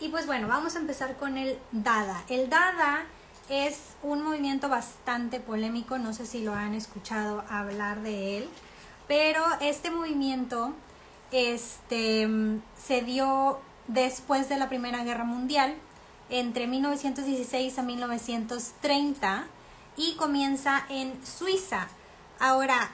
Y pues bueno, vamos a empezar con el Dada. El Dada es un movimiento bastante polémico, no sé si lo han escuchado hablar de él, pero este movimiento este, se dio después de la Primera Guerra Mundial, entre 1916 a 1930, y comienza en Suiza. Ahora,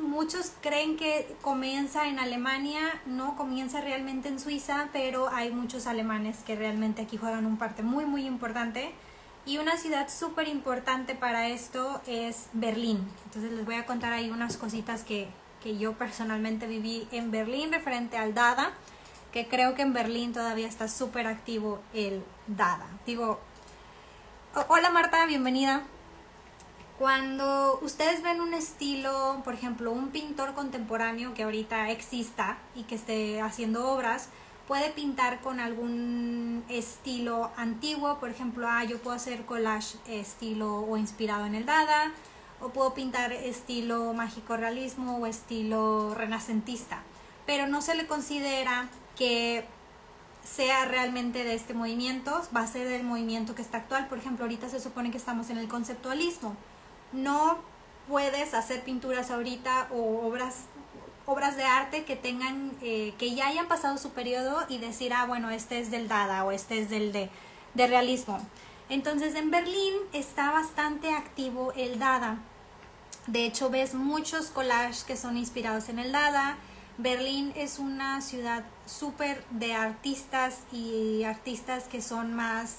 muchos creen que comienza en Alemania, no comienza realmente en Suiza, pero hay muchos alemanes que realmente aquí juegan un parte muy, muy importante. Y una ciudad súper importante para esto es Berlín. Entonces les voy a contar ahí unas cositas que, que yo personalmente viví en Berlín referente al Dada, que creo que en Berlín todavía está súper activo el Dada. Digo, hola Marta, bienvenida. Cuando ustedes ven un estilo, por ejemplo, un pintor contemporáneo que ahorita exista y que esté haciendo obras, puede pintar con algún estilo antiguo, por ejemplo, ah, yo puedo hacer collage estilo o inspirado en el Dada, o puedo pintar estilo mágico realismo o estilo renacentista, pero no se le considera que sea realmente de este movimiento, va a ser del movimiento que está actual, por ejemplo, ahorita se supone que estamos en el conceptualismo no puedes hacer pinturas ahorita o obras obras de arte que tengan eh, que ya hayan pasado su periodo y decir ah bueno este es del Dada o este es del de, de realismo entonces en Berlín está bastante activo el Dada. De hecho ves muchos collages que son inspirados en el Dada. Berlín es una ciudad súper de artistas y artistas que son más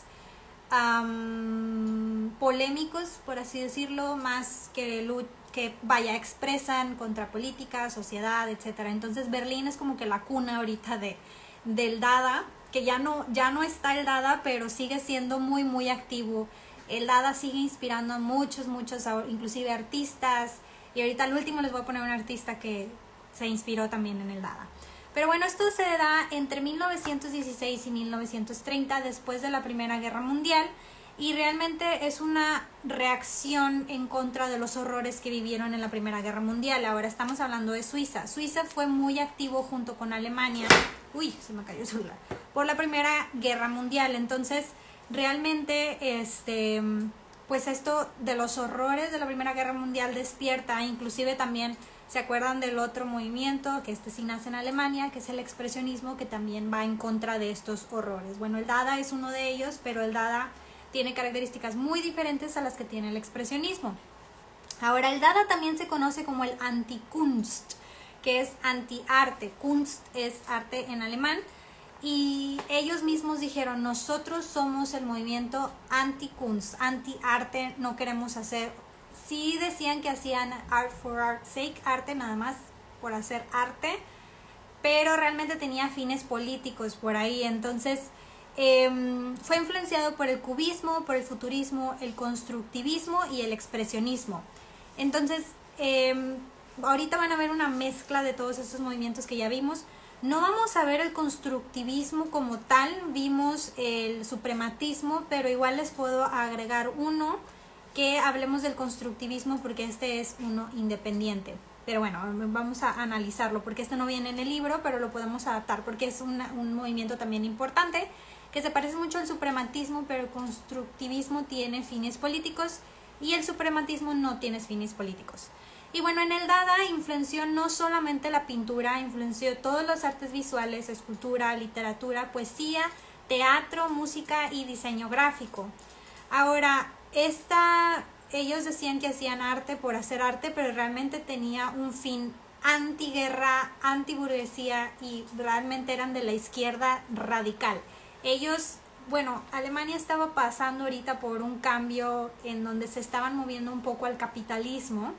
polémicos, por así decirlo, más que, que vaya, expresan contra política, sociedad, etcétera. Entonces Berlín es como que la cuna ahorita de, del Dada, que ya no, ya no está el Dada, pero sigue siendo muy, muy activo. El Dada sigue inspirando a muchos, muchos, inclusive artistas. Y ahorita al último les voy a poner un artista que se inspiró también en el Dada. Pero bueno, esto se da entre 1916 y 1930, después de la Primera Guerra Mundial, y realmente es una reacción en contra de los horrores que vivieron en la Primera Guerra Mundial. Ahora estamos hablando de Suiza. Suiza fue muy activo junto con Alemania. Uy, se me cayó el celular. Por la Primera Guerra Mundial. Entonces, realmente, este, pues esto de los horrores de la Primera Guerra Mundial despierta, inclusive también ¿Se acuerdan del otro movimiento que este sí nace en Alemania, que es el expresionismo, que también va en contra de estos horrores? Bueno, el Dada es uno de ellos, pero el Dada tiene características muy diferentes a las que tiene el expresionismo. Ahora, el Dada también se conoce como el Anti-Kunst, que es anti-arte. Kunst es arte en alemán. Y ellos mismos dijeron, nosotros somos el movimiento anti-Kunst, anti-arte, no queremos hacer sí decían que hacían art for art sake, arte nada más por hacer arte, pero realmente tenía fines políticos por ahí. Entonces, em, fue influenciado por el cubismo, por el futurismo, el constructivismo y el expresionismo. Entonces, em, ahorita van a ver una mezcla de todos estos movimientos que ya vimos. No vamos a ver el constructivismo como tal, vimos el suprematismo, pero igual les puedo agregar uno que hablemos del constructivismo porque este es uno independiente. Pero bueno, vamos a analizarlo porque este no viene en el libro, pero lo podemos adaptar porque es un movimiento también importante que se parece mucho al suprematismo, pero el constructivismo tiene fines políticos y el suprematismo no tiene fines políticos. Y bueno, en el Dada influenció no solamente la pintura, influenció todas las artes visuales, escultura, literatura, poesía, teatro, música y diseño gráfico. Ahora, esta, ellos decían que hacían arte por hacer arte, pero realmente tenía un fin antiguerra, antiburguesía y realmente eran de la izquierda radical. Ellos, bueno, Alemania estaba pasando ahorita por un cambio en donde se estaban moviendo un poco al capitalismo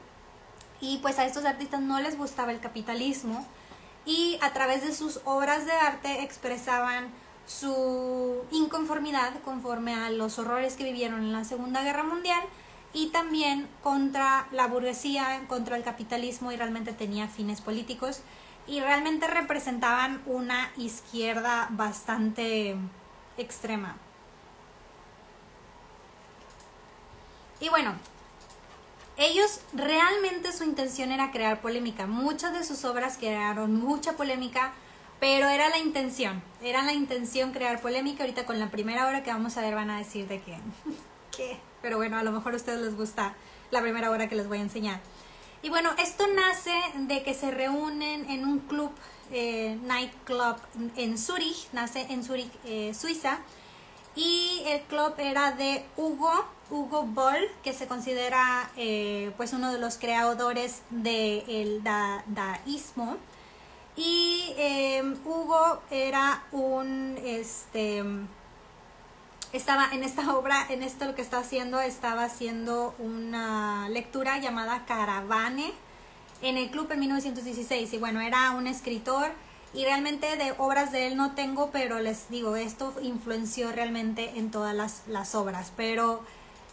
y pues a estos artistas no les gustaba el capitalismo y a través de sus obras de arte expresaban su inconformidad conforme a los horrores que vivieron en la Segunda Guerra Mundial y también contra la burguesía, contra el capitalismo y realmente tenía fines políticos y realmente representaban una izquierda bastante extrema. Y bueno, ellos realmente su intención era crear polémica. Muchas de sus obras crearon mucha polémica Pero era la intención, era la intención crear polémica. Ahorita con la primera hora que vamos a ver van a decir de que, ¿qué? Pero bueno, a lo mejor a ustedes les gusta la primera hora que les voy a enseñar. Y bueno, esto nace de que se reúnen en un club, eh, nightclub en Zurich, nace en Zurich, eh, Suiza. Y el club era de Hugo, Hugo Boll, que se considera eh, pues uno de los creadores del daísmo. Y em, Hugo era un, este, estaba en esta obra, en esto lo que está haciendo, estaba haciendo una lectura llamada Caravane en el club en 1916. Y bueno, era un escritor y realmente de obras de él no tengo, pero les digo, esto influenció realmente en todas las, las obras. Pero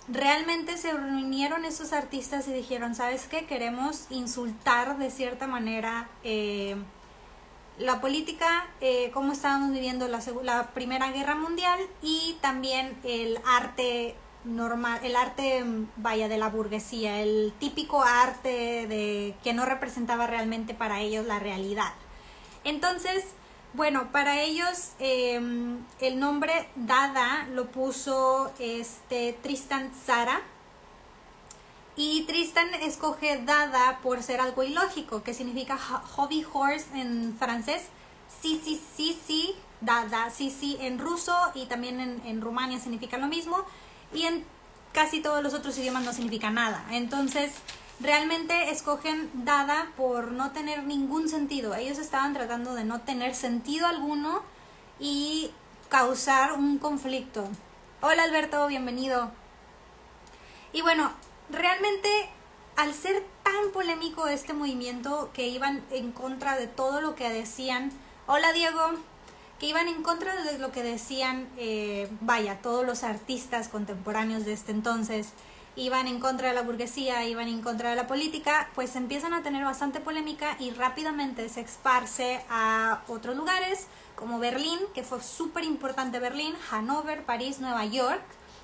realmente se reunieron esos artistas y dijeron, ¿sabes qué? Queremos insultar de cierta manera. Eh, la política, eh, cómo estábamos viviendo la, Primera Guerra Mundial y también el arte normal, el arte, vaya, de la burguesía, el típico arte de que no representaba realmente para ellos la realidad. Entonces, bueno, para ellos em, el nombre Dada lo puso este Tristan Zara, y Tristan escoge Dada por ser algo ilógico, que significa hobby horse en francés, sí, sí, sí, sí, Dada, sí, sí en ruso y también en, en Rumania significa lo mismo. Y en casi todos los otros idiomas no significa nada. Entonces, realmente escogen Dada por no tener ningún sentido. Ellos estaban tratando de no tener sentido alguno y causar un conflicto. Hola Alberto, bienvenido. Y bueno, realmente al ser tan polémico este movimiento que iban en contra de todo lo que decían, hola Diego, que iban en contra de lo que decían, eh, vaya, todos los artistas contemporáneos de este entonces, iban en contra de la burguesía, iban en contra de la política, pues empiezan a tener bastante polémica y rápidamente se esparce a otros lugares como Berlín, que fue súper importante Berlín, Hannover, París, Nueva York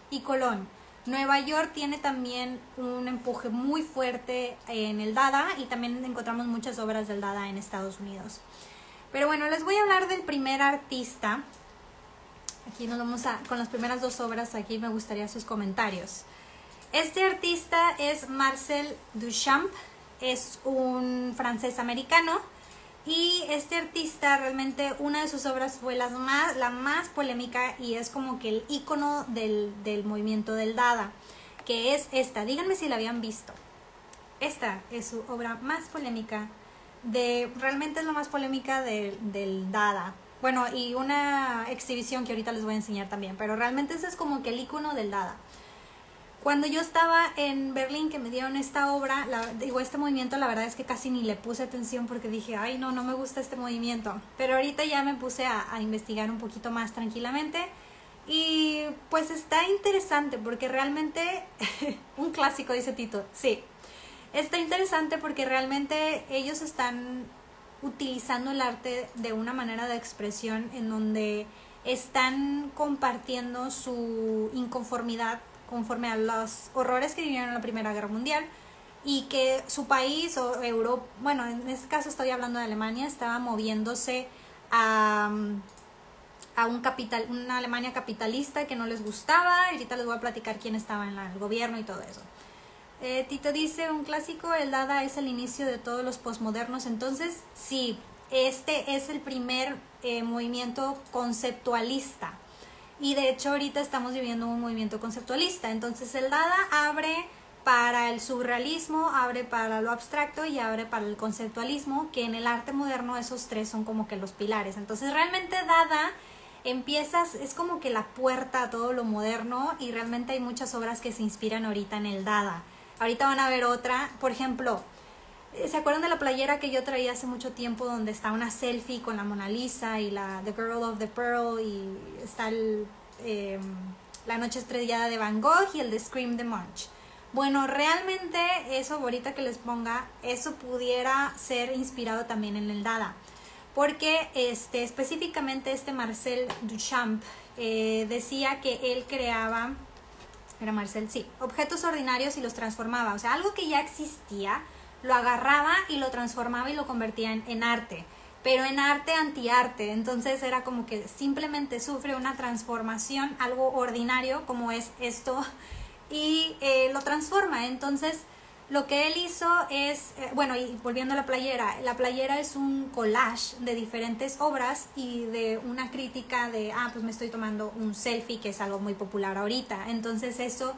y Colón. Nueva York tiene también un empuje muy fuerte en el Dada y también encontramos muchas obras del Dada en Estados Unidos. Pero bueno, les voy a hablar del primer artista. Aquí nos vamos a, con las primeras dos obras, aquí me gustaría sus comentarios. Este artista es Marcel Duchamp, es un francés americano y este artista realmente una de sus obras fue las más, la más polémica y es como que el icono del, movimiento del Dada, que es esta. Díganme si la habían visto. Esta es su obra más polémica, de realmente es la más polémica del Dada. Bueno, y una exhibición que ahorita les voy a enseñar también, pero realmente ese es como que el icono del Dada. Cuando yo estaba en Berlín, que me dieron esta obra, digo, este movimiento, la verdad es que casi ni le puse atención porque dije, ay, no, no me gusta este movimiento. Pero ahorita ya me puse a, investigar un poquito más tranquilamente. Y pues está interesante porque realmente, un clásico dice Tito, sí, está interesante porque realmente ellos están utilizando el arte de una manera de expresión en donde están compartiendo su inconformidad conforme a los horrores que vivieron en la Primera Guerra Mundial y que su país o Europa, bueno, en este caso estoy hablando de Alemania, estaba moviéndose a, a un capital, una Alemania capitalista que no les gustaba. Ahorita les voy a platicar quién estaba en el gobierno y todo eso. Eh, Tito dice, un clásico, el Dada es el inicio de todos los posmodernos. Entonces, sí, este es el primer eh, movimiento conceptualista y de hecho ahorita estamos viviendo un movimiento conceptualista. Entonces el Dada abre para el surrealismo, abre para lo abstracto y abre para el conceptualismo, que en el arte moderno esos tres son como que los pilares. Entonces realmente Dada empiezas, es como que la puerta a todo lo moderno y realmente hay muchas obras que se inspiran ahorita en el Dada. Ahorita van a ver otra, por ejemplo, ¿Se acuerdan de la playera que yo traía hace mucho tiempo donde está una selfie con la Mona Lisa y la The Girl of the Pearl y está el, em, la noche estrellada de Van Gogh y el de Scream the Munch? Bueno, realmente eso ahorita que les ponga, eso pudiera ser inspirado también en el Dada. Porque este, específicamente este Marcel Duchamp eh, decía que él creaba, era Marcel, sí, objetos ordinarios y los transformaba. O sea, algo que ya existía, lo agarraba y lo transformaba y lo convertía en, arte. pero en arte antiarte. Entonces era como que simplemente sufre una transformación, algo ordinario como es esto, y eh, lo transforma. Entonces lo que él hizo es, eh, bueno, y volviendo a la playera, la playera es un collage de diferentes obras y de una crítica de, ah, pues me estoy tomando un selfie, que es algo muy popular ahorita. Entonces eso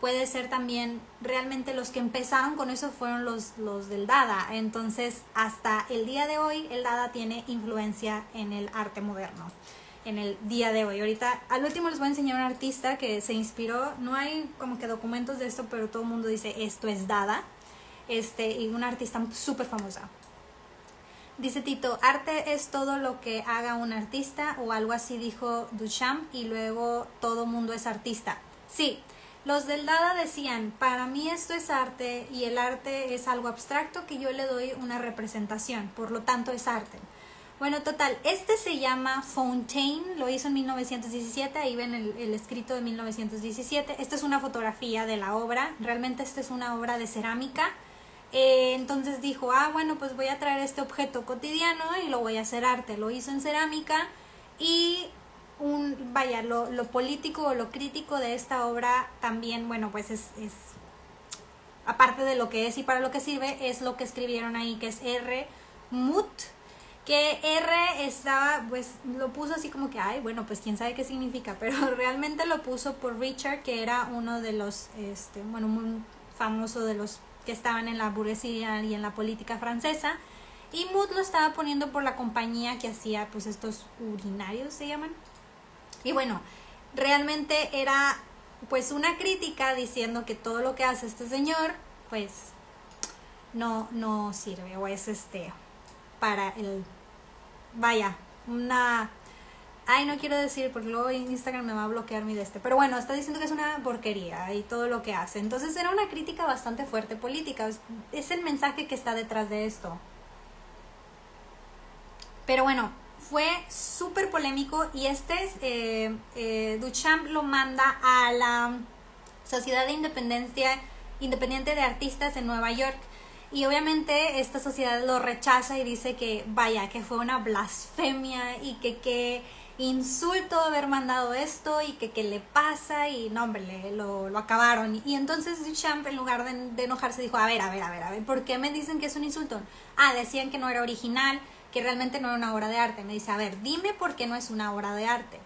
puede ser también, realmente los que empezaron con eso fueron los, los del Dada. Entonces hasta el día de hoy el Dada tiene influencia en el arte moderno en el día de hoy. Ahorita, al último les voy a enseñar un artista que se inspiró, no hay como que documentos de esto, pero todo el mundo dice esto es Dada, este, y una artista súper famosa. Dice Tito, arte es todo lo que haga un artista o algo así dijo Duchamp y luego todo mundo es artista. Sí, los del Dada decían, para mí esto es arte y el arte es algo abstracto que yo le doy una representación, por lo tanto es arte. Bueno, total, este se llama Fontaine, lo hizo en 1917, ahí ven el, escrito de 1917. Esta es una fotografía de la obra, realmente esta es una obra de cerámica. Eh, entonces dijo, ah, bueno, pues voy a traer este objeto cotidiano y lo voy a hacer arte. Lo hizo en cerámica y un, vaya, lo, lo político o lo crítico de esta obra también, bueno, pues es, es, aparte de lo que es y para lo que sirve, es lo que escribieron ahí, que es R. Mut que R estaba, pues lo puso así como que, ay, bueno, pues quién sabe qué significa, pero realmente lo puso por Richard, que era uno de los, este, bueno, muy famoso de los que estaban en la burguesía y en la política francesa. Y Mood lo estaba poniendo por la compañía que hacía, pues estos urinarios se llaman. Y bueno, realmente era, pues una crítica diciendo que todo lo que hace este señor, pues no, no sirve o es este para el vaya, una... Ay, no quiero decir porque luego Instagram me va a bloquear mi de este. Pero bueno, está diciendo que es una porquería y todo lo que hace. Entonces era una crítica bastante fuerte política. Es el mensaje que está detrás de esto. Pero bueno, fue súper polémico y este es, eh, eh, Duchamp lo manda a la Sociedad de Independencia Independiente de Artistas en Nueva York y obviamente esta sociedad lo rechaza y dice que vaya, que fue una blasfemia y que qué insulto haber mandado esto y que qué le pasa y no, hombre, lo, lo acabaron. Y entonces Duchamp en lugar de, de, enojarse dijo, a ver, a ver, a ver, a ver, ¿por qué me dicen que es un insulto? Ah, decían que no era original, que realmente no era una obra de arte. Me dice, a ver, dime por qué no es una obra de arte.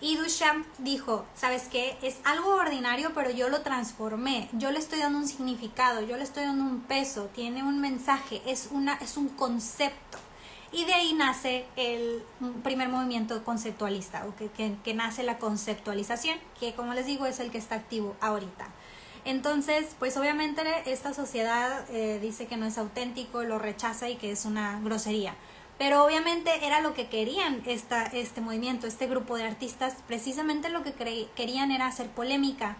Y Duchamp dijo, ¿sabes qué? Es algo ordinario, pero yo lo transformé. Yo le estoy dando un significado, yo le estoy dando un peso, tiene un mensaje, es, una, es un concepto. Y de ahí nace el primer movimiento conceptualista, o que, que, nace la conceptualización, que como les digo es el que está activo ahorita. Entonces, pues obviamente esta sociedad eh, dice que no es auténtico, lo rechaza y que es una grosería. Pero obviamente era lo que querían esta, este movimiento, este grupo de artistas, precisamente lo que querían era hacer polémica.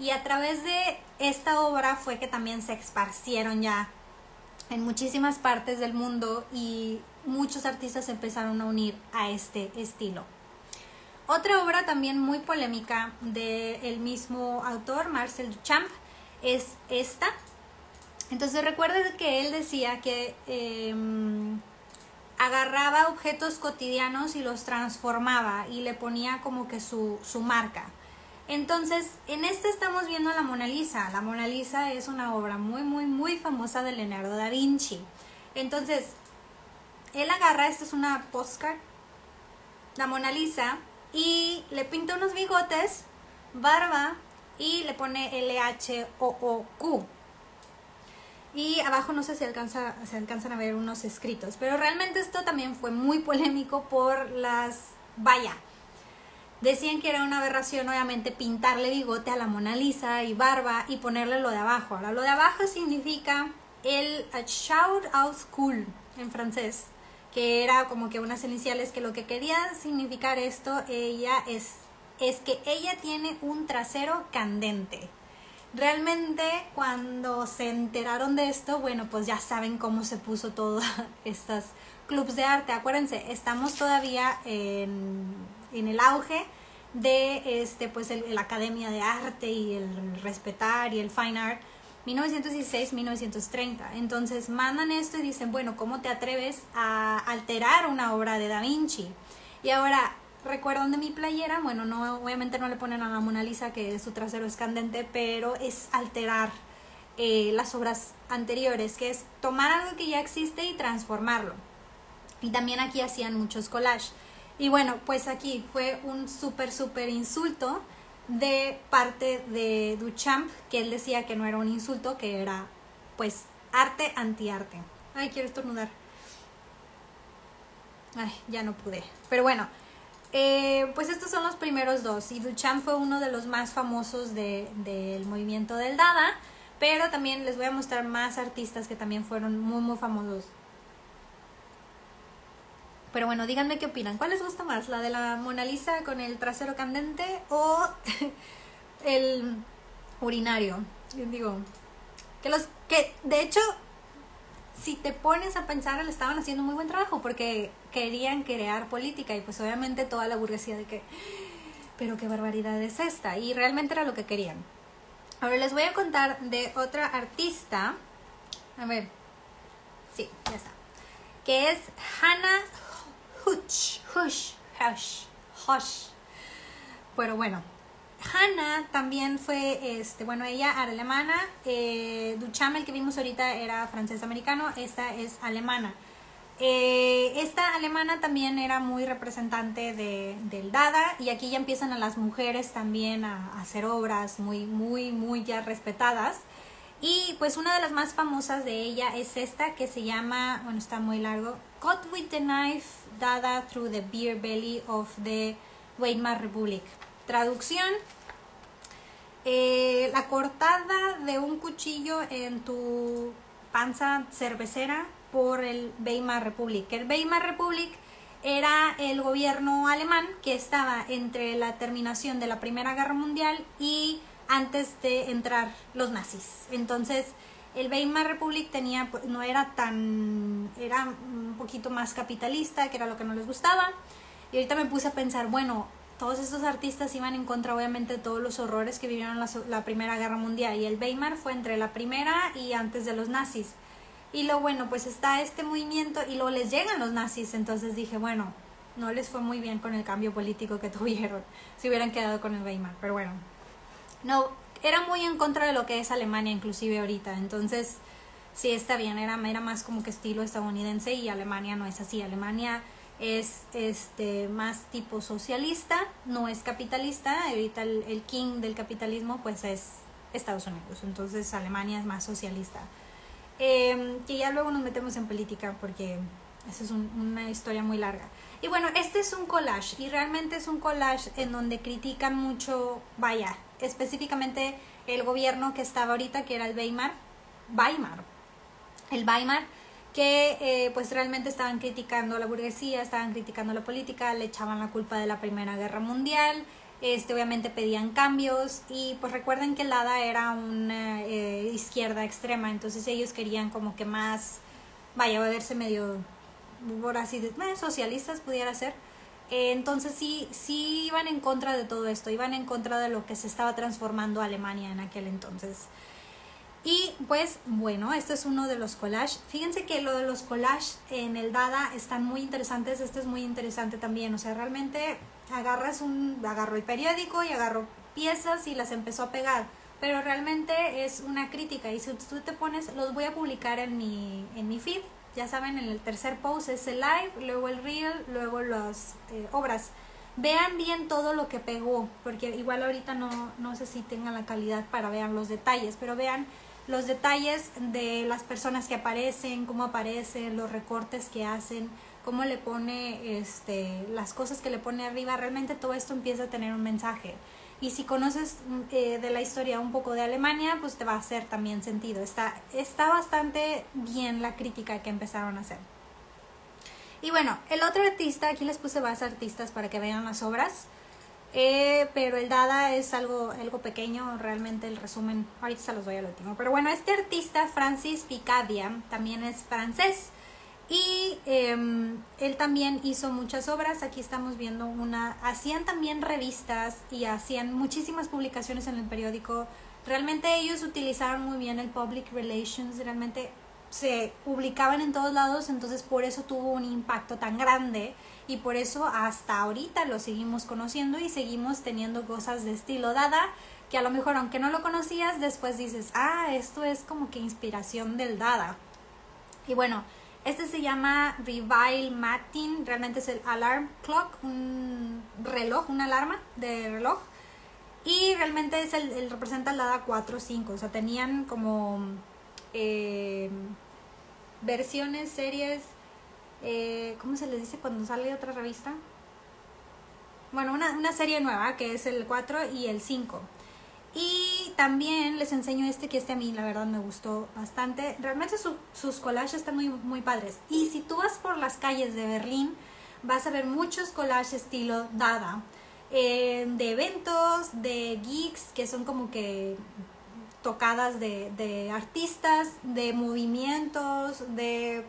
Y a través de esta obra fue que también se esparcieron ya en muchísimas partes del mundo y muchos artistas empezaron a unir a este estilo. Otra obra también muy polémica del mismo autor, Marcel Duchamp, es esta. Entonces recuerden que él decía que em, agarraba objetos cotidianos y los transformaba y le ponía como que su, su marca. Entonces, en este estamos viendo la Mona Lisa. La Mona Lisa es una obra muy, muy, muy famosa de Leonardo da Vinci. Entonces, él agarra, esta es una postcard, la Mona Lisa, y le pinta unos bigotes, barba, y le pone L-H-O-O-Q y abajo no sé si alcanza, se alcanzan a ver unos escritos, pero realmente esto también fue muy polémico por las... Vaya, decían que era una aberración obviamente pintarle bigote a la Mona Lisa y barba y ponerle lo de abajo. Ahora, lo de abajo significa el shout out school en francés, que era como que unas iniciales que lo que quería significar esto, ella es, es que ella tiene un trasero candente. Realmente cuando se enteraron de esto, bueno, pues ya saben cómo se puso todo estos clubs de arte. Acuérdense, estamos todavía en, el auge de este pues el, la academia de arte y el respetar y el fine art 1916-1930. Entonces mandan esto y dicen, bueno, ¿cómo te atreves a alterar una obra de Da Vinci? Y ahora, recuerdan de mi playera, bueno, no, obviamente no le ponen a la Mona Lisa que su trasero es candente, pero es alterar eh, las obras anteriores, que es tomar algo que ya existe y transformarlo. Y también aquí hacían muchos collages. Y bueno, pues aquí fue un súper, súper insulto de parte de Duchamp, que él decía que no era un insulto, que era pues arte anti-arte. Ay, quiero estornudar. Ay, ya no pude. Pero bueno, eh, pues estos son los primeros dos. Y Duchamp fue uno de los más famosos del movimiento del Dada. Pero también les voy a mostrar más artistas que también fueron muy, muy famosos pero bueno, díganme qué opinan. ¿Cuál les gusta más? ¿La de la Mona Lisa con el trasero candente o el urinario? Digo, que los que de hecho si te pones a pensar le estaban haciendo muy buen trabajo porque querían crear política y pues obviamente toda la burguesía de que pero qué barbaridad es esta y realmente era lo que querían. Ahora les voy a contar de otra artista. A ver. Sí, ya está. Que es Hannah Hush, Hush, Hush, Hush. Pero bueno, Hannah también fue, este, bueno, ella alemana. Eh, Duchamp, el que vimos ahorita, era francés-americano. Esta es alemana. Eh, esta alemana también era muy representante de, del Dada y aquí ya empiezan a las mujeres también a, hacer obras muy, muy, muy ya respetadas. Y pues una de las más famosas de ella es esta que se llama, bueno, está muy largo, Cut with the Knife Dada Through the Beer Belly of the Weimar Republic. Traducción, eh, la cortada de un cuchillo en tu panza cervecera por el Weimar Republic. El Weimar Republic era el gobierno alemán que estaba entre la terminación de la Primera Guerra Mundial y antes de entrar los nazis. Entonces, el Weimar Republic tenía, pues, no era tan, era un poquito más capitalista, que era lo que no les gustaba. Y ahorita me puse a pensar, bueno, todos estos artistas iban en contra, obviamente, de todos los horrores que vivieron la, la Primera Guerra Mundial. Y el Weimar fue entre la primera y antes de los nazis. Y lo bueno, pues está este movimiento y luego les llegan los nazis. Entonces dije, bueno, no les fue muy bien con el cambio político que tuvieron si hubieran quedado con el Weimar. Pero bueno, no, era muy en contra de lo que es Alemania inclusive ahorita, entonces sí está bien, era, era más como que estilo estadounidense y Alemania no es así, Alemania es este más tipo socialista, no es capitalista, ahorita el, king del capitalismo pues es Estados Unidos, entonces Alemania es más socialista. Eh, que ya luego nos metemos en política porque esa es una historia muy larga. Y bueno, este es un collage y realmente es un collage en donde critican mucho, vaya, específicamente el gobierno que estaba ahorita, que era el Weimar, Weimar, el Weimar, que eh, pues realmente estaban criticando la burguesía, estaban criticando la política, le echaban la culpa de la Primera Guerra Mundial, este, obviamente pedían cambios y pues recuerden que el ADA era una eh, izquierda extrema, entonces ellos querían como que más, vaya, a verse medio, por así decirlo, socialistas pudiera ser. Entonces sí, sí iban en contra de todo esto, iban en contra de lo que se estaba transformando Alemania en aquel entonces. Y pues bueno, este es uno de los collages. Fíjense que lo de los collages en el Dada están muy interesantes. Este es muy interesante también. O sea, realmente agarras un, agarro el periódico y agarro piezas y las empezó a pegar. Pero realmente es una crítica. Y si tú te pones, los voy a publicar en mi, en mi feed ya saben, en el tercer post es el live, luego el reel, luego las eh, obras. Vean bien todo lo que pegó, porque igual ahorita no, no sé si tengan la calidad para ver los detalles, pero vean los detalles de las personas que aparecen, cómo aparecen, los recortes que hacen, cómo le pone este, las cosas que le pone arriba, realmente todo esto empieza a tener un mensaje. Y si conoces mm, eh, de la historia un poco de Alemania, pues te va a hacer también sentido. Está, está bastante bien la crítica que empezaron a hacer. Y bueno, el otro artista, aquí les puse más artistas para que vean las obras. Eh, pero el Dada es algo, algo pequeño, realmente el resumen, ahorita se los doy al último. Pero bueno, este artista, Francis Picadia, también es francés. Y em, él también hizo muchas obras, aquí estamos viendo una, hacían también revistas y hacían muchísimas publicaciones en el periódico. Realmente ellos utilizaron muy bien el public relations, realmente se publicaban en todos lados, entonces por eso tuvo un impacto tan grande y por eso hasta ahorita lo seguimos conociendo y seguimos teniendo cosas de estilo Dada que a lo mejor aunque no lo conocías después dices, ah, esto es como que inspiración del Dada. Y bueno, este se llama Revile Matin, realmente es el alarm clock, un reloj, una alarma de reloj. Y realmente es el, representa el Dada 4 5, o sea, tenían como eh, versiones, series, eh, ¿cómo se les dice cuando sale otra revista? Bueno, una, una serie nueva que es el 4 y el 5. Y también les enseño este, que este a mí la verdad me gustó bastante. Realmente sus collages están muy, muy padres. Y si tú vas por las calles de Berlín, vas a ver muchos collages estilo Dada. Eh, de eventos, de geeks, que son como que tocadas de, artistas, de movimientos, de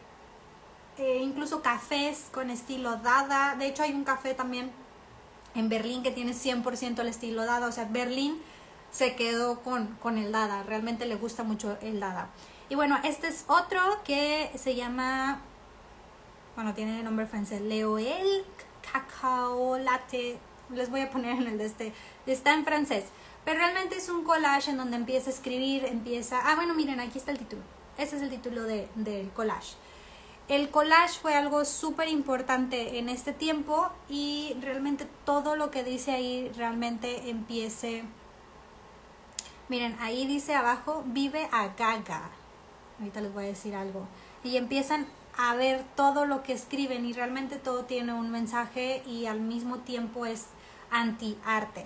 eh, incluso cafés con estilo dada. De hecho hay un café también en Berlín que tiene 100% el estilo dada. O sea, Berlín se quedó con, con el dada. Realmente le gusta mucho el dada. Y bueno, este es otro que se llama, bueno, tiene nombre francés, Leoel Cacao Latte. Les voy a poner en el de este. Está en francés. Pero realmente es un collage en donde empieza a escribir, empieza... Ah, bueno, miren, aquí está el título. Ese es el título de, del collage. El collage fue algo súper importante en este tiempo y realmente todo lo que dice ahí realmente empiece... Miren, ahí dice abajo, vive a gaga. Ahorita les voy a decir algo. Y empiezan a ver todo lo que escriben y realmente todo tiene un mensaje y al mismo tiempo es anti-arte.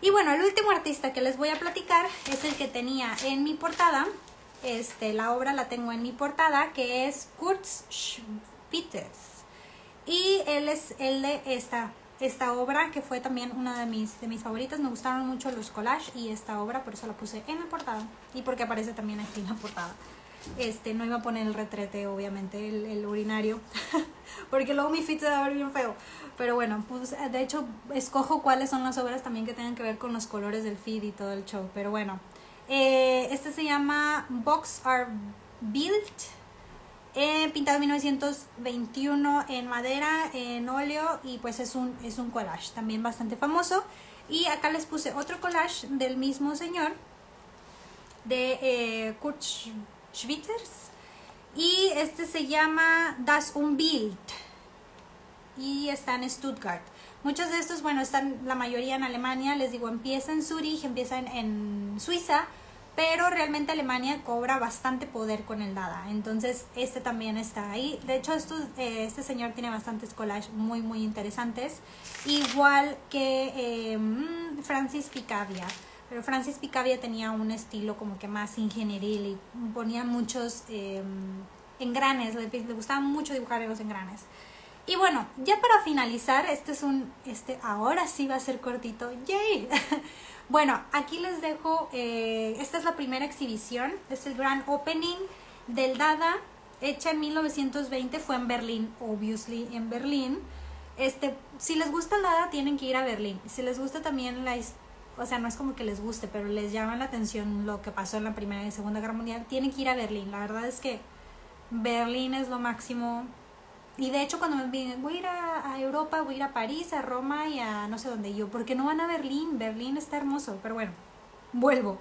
Y bueno, el último artista que les voy a platicar es el que tenía en mi portada. Este, la obra la tengo en mi portada, que es Kurt Schwitters. Y él es el de esta, esta obra, que fue también una de mis, de mis favoritas. Me gustaron mucho los collages y esta obra, por eso la puse en la portada. Y porque aparece también aquí en la portada. Este, no iba a poner el retrete, obviamente, el, el urinario, porque luego mi feed se va a ver bien feo. Pero bueno, pues de hecho escojo cuáles son las obras también que tengan que ver con los colores del feed y todo el show. Pero bueno, eh, este se llama Box Are Built, eh, pintado en 1921 en madera, en óleo y pues es un, es un collage también bastante famoso. Y acá les puse otro collage del mismo señor, de eh, Kurt Schwitters. Y este se llama Das Unbild y está en Stuttgart. Muchos de estos, bueno, están la mayoría en Alemania, les digo, empieza en Zurich, empieza en, Suiza, pero realmente Alemania cobra bastante poder con el Dada. Entonces, este también está ahí. De hecho, eh, este señor tiene bastantes collages muy, muy interesantes. Igual que eh, mm, Francis Picabia. Pero Francis Picabia tenía un estilo como que más ingenieril y ponía muchos eh, engranes. Le, le gustaba mucho dibujar en los engranes. Y bueno, ya para finalizar, este es un, este ahora sí va a ser cortito, ¡yay! bueno, aquí les dejo, eh, esta es la primera exhibición, es el Grand Opening del Dada, hecha en 1920, fue en Berlín, obviously en Berlín. Este, si les gusta el Dada, tienen que ir a Berlín. Si les gusta también la o sea, no es como que les guste, pero les llama la atención lo que pasó en la Primera y Segunda Guerra Mundial, tienen que ir a Berlín. La verdad es que Berlín es lo máximo y de hecho cuando me dicen, voy a ir a, Europa, voy a ir a París, a Roma y a no sé dónde yo, porque no van a Berlín, Berlín está hermoso, pero bueno, vuelvo.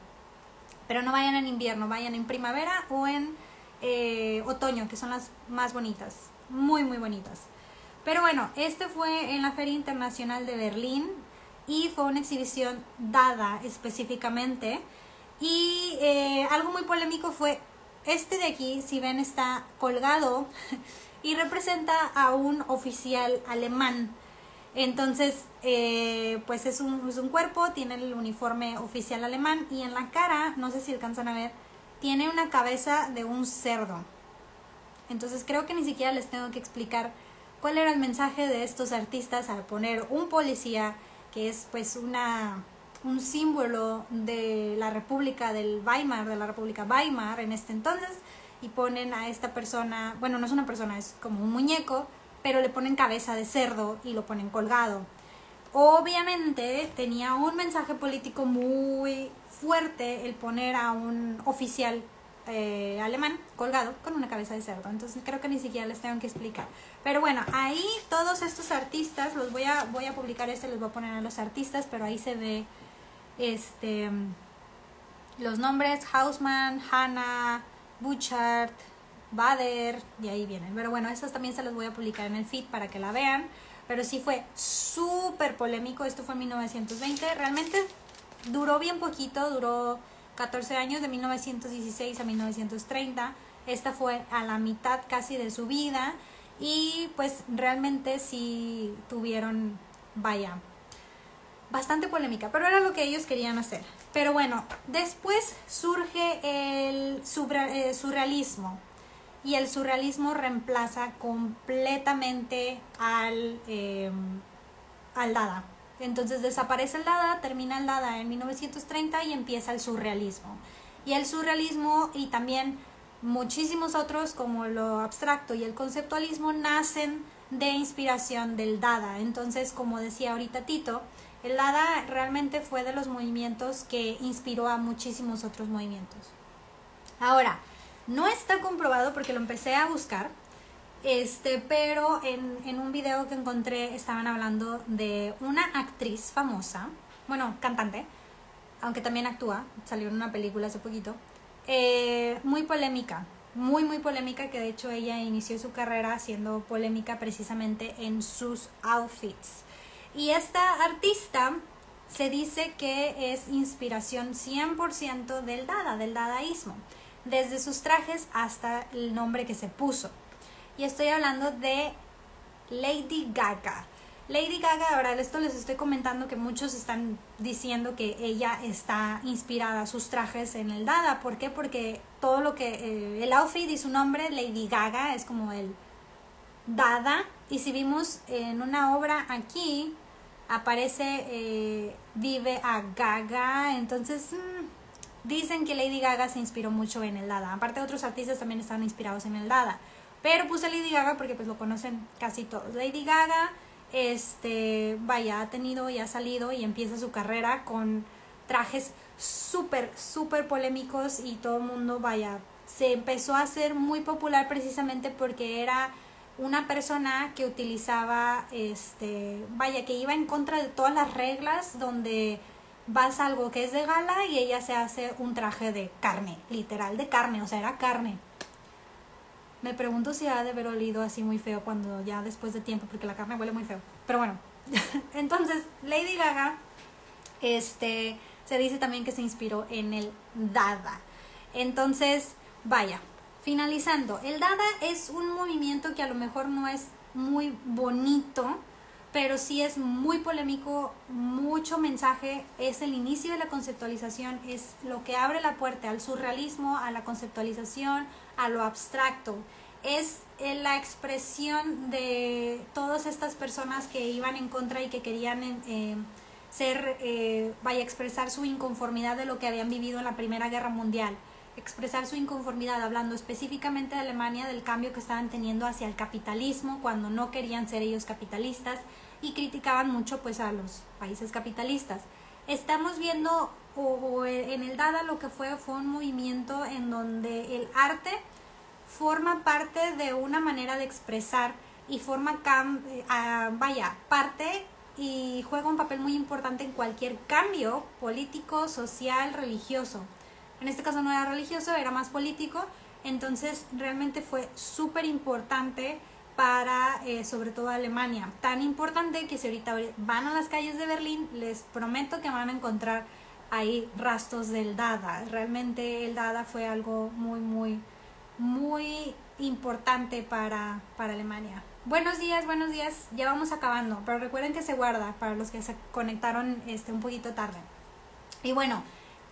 Pero no vayan en invierno, vayan en primavera o en eh, otoño, que son las más bonitas, muy, muy bonitas. Pero bueno, este fue en la Feria Internacional de Berlín y fue una exhibición dada específicamente. Y eh, algo muy polémico fue, este de aquí, si ven, está colgado y representa a un oficial alemán. Entonces, eh, pues es un, es un cuerpo, tiene el uniforme oficial alemán y en la cara, no sé si alcanzan a ver, tiene una cabeza de un cerdo. Entonces creo que ni siquiera les tengo que explicar cuál era el mensaje de estos artistas al poner un policía que es pues una un símbolo de la República del Weimar, de la República Weimar en este entonces, y ponen a esta persona, bueno, no es una persona, es como un muñeco, pero le ponen cabeza de cerdo y lo ponen colgado. obviamente tenía un mensaje político muy fuerte el poner a un oficial eh, alemán colgado con una cabeza de cerdo. Entonces creo que ni siquiera les tengo que explicar. Pero bueno, ahí todos estos artistas, los voy a, voy a publicar este, les voy a poner a los artistas, pero ahí se ve este los nombres Hausmann, Hanna, Bouchard, Bader, y ahí vienen. Pero bueno, estos también se los voy a publicar en el feed para que la vean. Pero sí fue súper polémico, esto fue en 1920, realmente duró bien poquito, duró 14 años, de 1916 a 1930. Esta fue a la mitad casi de su vida y pues realmente sí tuvieron, vaya, bastante polémica, pero era lo que ellos querían hacer. Pero bueno, después surge el eh, surrealismo y el surrealismo reemplaza completamente al, em, al Dada. Entonces desaparece el Dada, termina el Dada en 1930 y empieza el surrealismo. Y el surrealismo y también muchísimos otros como lo abstracto y el conceptualismo nacen de inspiración del Dada. Entonces, como decía ahorita Tito, el Dada realmente fue de los movimientos que inspiró a muchísimos otros movimientos. Ahora, no está comprobado porque lo empecé a buscar, este, pero en, en un video que encontré estaban hablando de una actriz famosa, bueno, cantante, aunque también actúa, salió en una película hace poquito, eh, muy polémica, muy, muy polémica, que de hecho ella inició su carrera siendo polémica precisamente en sus outfits. Y esta artista se dice que es inspiración 100% del Dada, del dadaísmo, desde sus trajes hasta el nombre que se puso. Y estoy hablando de Lady Gaga. Lady Gaga, ahora esto les estoy comentando que muchos están diciendo que ella está inspirada sus trajes en el Dada. ¿Por qué? Porque todo lo que eh, el outfit y su nombre, Lady Gaga, es como el Dada. Y si vimos en una obra aquí, aparece eh, Vive a Gaga. Entonces, mm, dicen que Lady Gaga se inspiró mucho en el Dada. Aparte, otros artistas también están inspirados en el Dada. Pero puse Lady Gaga porque pues lo conocen casi todos. Lady Gaga, este, vaya, ha tenido y ha salido y empieza su carrera con trajes súper, súper polémicos y todo el mundo, vaya, se empezó a hacer muy popular precisamente porque era una persona que utilizaba, este, vaya, que iba en contra de todas las reglas donde vas a algo que es de gala y ella se hace un traje de carne, literal, de carne, o sea, era carne. Me pregunto si ha de haber olido así muy feo cuando ya después de tiempo, porque la carne huele muy feo. Pero bueno, entonces Lady Gaga, este, se dice también que se inspiró en el Dada. Entonces, vaya, Finalizando, el Dada es un movimiento que a lo mejor no es muy bonito, pero sí es muy polémico, mucho mensaje, es el inicio de la conceptualización, es lo que abre la puerta al surrealismo, a la conceptualización, a lo abstracto. Es eh, la expresión de todas estas personas que iban en contra y que querían eh, ser, eh, vaya expresar su inconformidad de lo que habían vivido en la Primera Guerra Mundial expresar su inconformidad, hablando específicamente de Alemania, del cambio que estaban teniendo hacia el capitalismo, cuando no querían ser ellos capitalistas y criticaban mucho pues a los países capitalistas. Estamos viendo o, en el Dada lo que fue fue un movimiento en donde el arte forma parte de una manera de expresar y forma eh, vaya parte y juega un papel muy importante en cualquier cambio político, social, religioso. En este caso no era religioso, era más político. Entonces realmente fue súper importante para eh, sobre todo Alemania. Tan importante que si ahorita van a las calles de Berlín, les prometo que van a encontrar ahí rastros del Dada. Realmente el Dada fue algo muy, muy, muy importante para, para Alemania. Buenos días, buenos días. Ya vamos acabando, pero recuerden que se guarda para los que se conectaron este, un poquito tarde. Y bueno,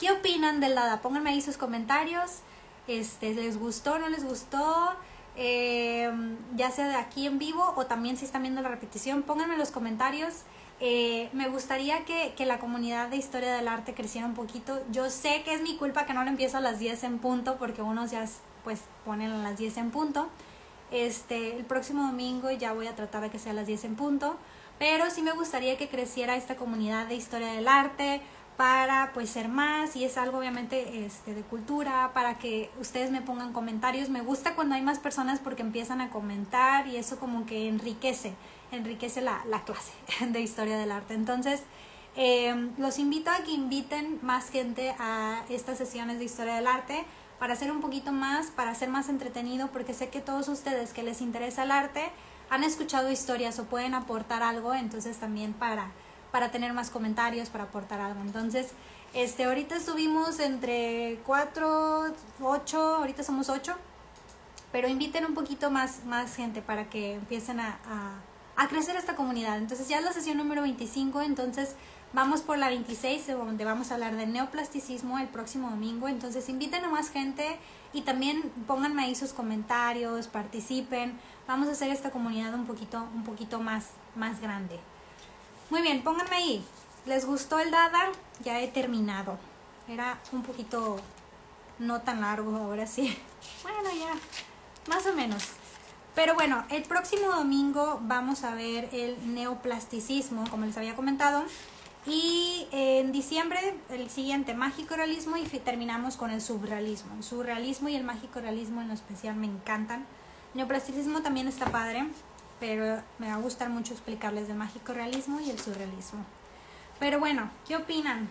¿Qué opinan del Dada? Pónganme ahí sus comentarios. Este, ¿Les gustó? ¿No les gustó? Eh, ya sea de aquí en vivo o también si están viendo la repetición, pónganme los comentarios. Eh, me gustaría que, que, la comunidad de historia del arte creciera un poquito. Yo sé que es mi culpa que no lo empiezo a las 10 en punto, porque unos ya pues ponen a las 10 en punto. Este, el próximo domingo ya voy a tratar de que sea a las 10 en punto pero sí me gustaría que creciera esta comunidad de historia del arte para pues ser más y es algo obviamente este, de cultura para que ustedes me pongan comentarios. Me gusta cuando hay más personas porque empiezan a comentar y eso como que enriquece enriquece la, la clase de historia del arte. Entonces eh, los invito a que inviten más gente a estas sesiones de historia del arte para hacer un poquito más, para ser más entretenido, porque sé que todos ustedes que les interesa el arte han escuchado historias o pueden aportar algo, entonces también para, para tener más comentarios, para aportar algo. Entonces, este, ahorita estuvimos entre 4, 8, ahorita somos 8, pero inviten un poquito más, más gente para que empiecen a, a, crecer esta comunidad. Entonces ya es la sesión número 25, entonces Vamos por la 26, donde vamos a hablar de neoplasticismo el próximo domingo. Entonces inviten a más gente y también pónganme ahí sus comentarios, participen. Vamos a hacer esta comunidad un poquito, un poquito más, más grande. Muy bien, pónganme ahí. ¿Les gustó el Dada? Ya he terminado. Era un poquito no tan largo, ahora sí. Bueno, ya, más o menos. Pero bueno, el próximo domingo vamos a ver el neoplasticismo, como les había comentado. Y en diciembre, el siguiente, mágico realismo, y terminamos con el surrealismo. El surrealismo y el mágico realismo en lo especial me encantan. Neoplasticismo también está padre, pero me va a gustar mucho explicarles el mágico realismo y el surrealismo. Pero bueno, ¿qué opinan?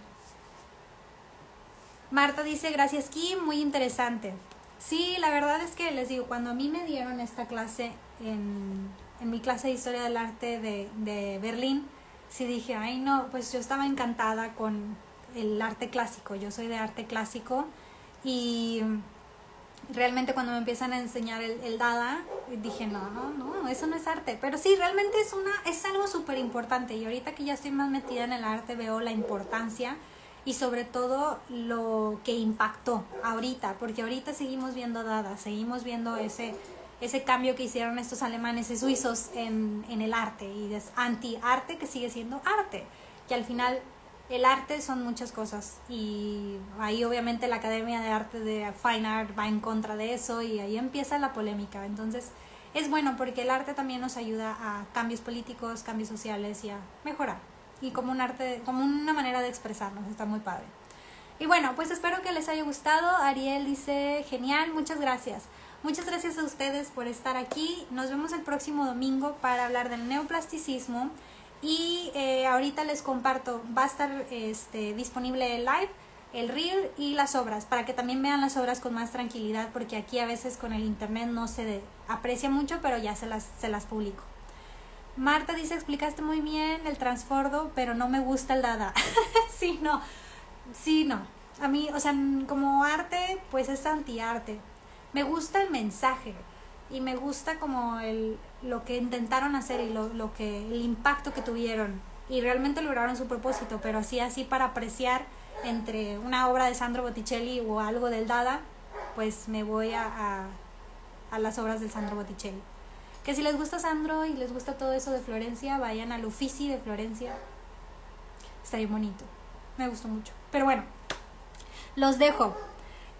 Marta dice, gracias Kim, muy interesante. Sí, la verdad es que les digo, cuando a mí me dieron esta clase en, en mi clase de historia del arte de, de Berlín, sí dije, ay no, pues yo estaba encantada con el arte clásico, yo soy de arte clásico y realmente cuando me empiezan a enseñar el, Dada, dije, no, no, no, eso no es arte, pero sí, realmente es, una, es algo súper importante y ahorita que ya estoy más metida en el arte veo la importancia y sobre todo lo que impactó ahorita, porque ahorita seguimos viendo Dada, seguimos viendo ese ese cambio que hicieron estos alemanes y suizos en, en el arte y es anti-arte que sigue siendo arte, que al final el arte son muchas cosas y ahí obviamente la Academia de Arte de Fine Art va en contra de eso y ahí empieza la polémica. Entonces es bueno porque el arte también nos ayuda a cambios políticos, cambios sociales y a mejorar. Y como un arte, como una manera de expresarnos, está muy padre. Y bueno, pues espero que les haya gustado. Ariel dice, genial, muchas gracias. Muchas gracias a ustedes por estar aquí. Nos vemos el próximo domingo para hablar del neoplasticismo. Y eh, ahorita les comparto, va a estar este, disponible el live, el reel y las obras, para que también vean las obras con más tranquilidad, porque aquí a veces con el internet no se aprecia mucho, pero ya se las, se las publico. Marta dice, explicaste muy bien el transfordo, pero no me gusta el dada. sí, no, sí, no. A mí, o sea, como arte, pues es antiarte me gusta el mensaje y me gusta como el, lo que intentaron hacer y lo, lo que, el impacto que tuvieron y realmente lograron su propósito, pero así así para apreciar entre una obra de Sandro Botticelli o algo del Dada, pues me voy a, a, las obras del Sandro Botticelli. Que si les gusta Sandro y les gusta todo eso de Florencia, vayan al Uffizi de Florencia. Está bien bonito. Me gustó mucho. Pero bueno, los dejo.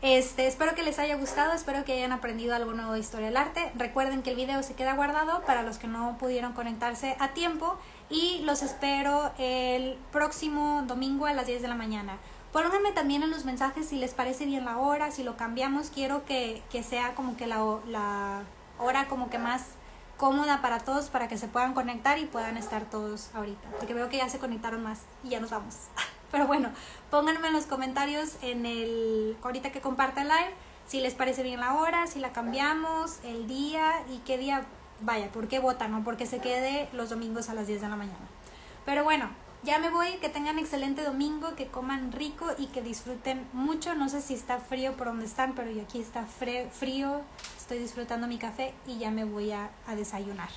Este, espero que les haya gustado, espero que hayan aprendido algo nuevo de historia del arte. Recuerden que el video se queda guardado para los que no pudieron conectarse a tiempo y los espero el próximo domingo a las 10 de la mañana. Pónganme también en los mensajes si les parece bien la hora, si lo cambiamos, quiero que, que sea como que la, la hora como que más cómoda para todos para que se puedan conectar y puedan estar todos ahorita, porque veo que ya se conectaron más y ya nos vamos. Pero bueno, pónganme en los comentarios en el ahorita que comparta el live si les parece bien la hora, si la cambiamos, el día y qué día vaya, por qué votan, ¿no? Porque se quede los domingos a las 10 de la mañana. Pero bueno, ya me voy, que tengan excelente domingo, que coman rico y que disfruten mucho. No sé si está frío por donde están, pero aquí está frío, estoy disfrutando mi café y ya me voy a, a desayunar.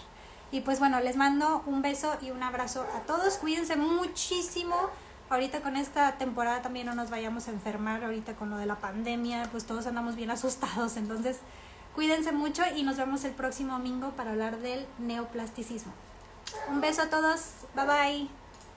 Y pues bueno, les mando un beso y un abrazo a todos. Cuídense muchísimo ahorita con esta temporada también no nos vayamos a enfermar, ahorita con lo de la pandemia, pues todos andamos bien asustados, entonces cuídense mucho y nos vemos el próximo domingo para hablar del neoplasticismo. Un beso a todos, bye bye.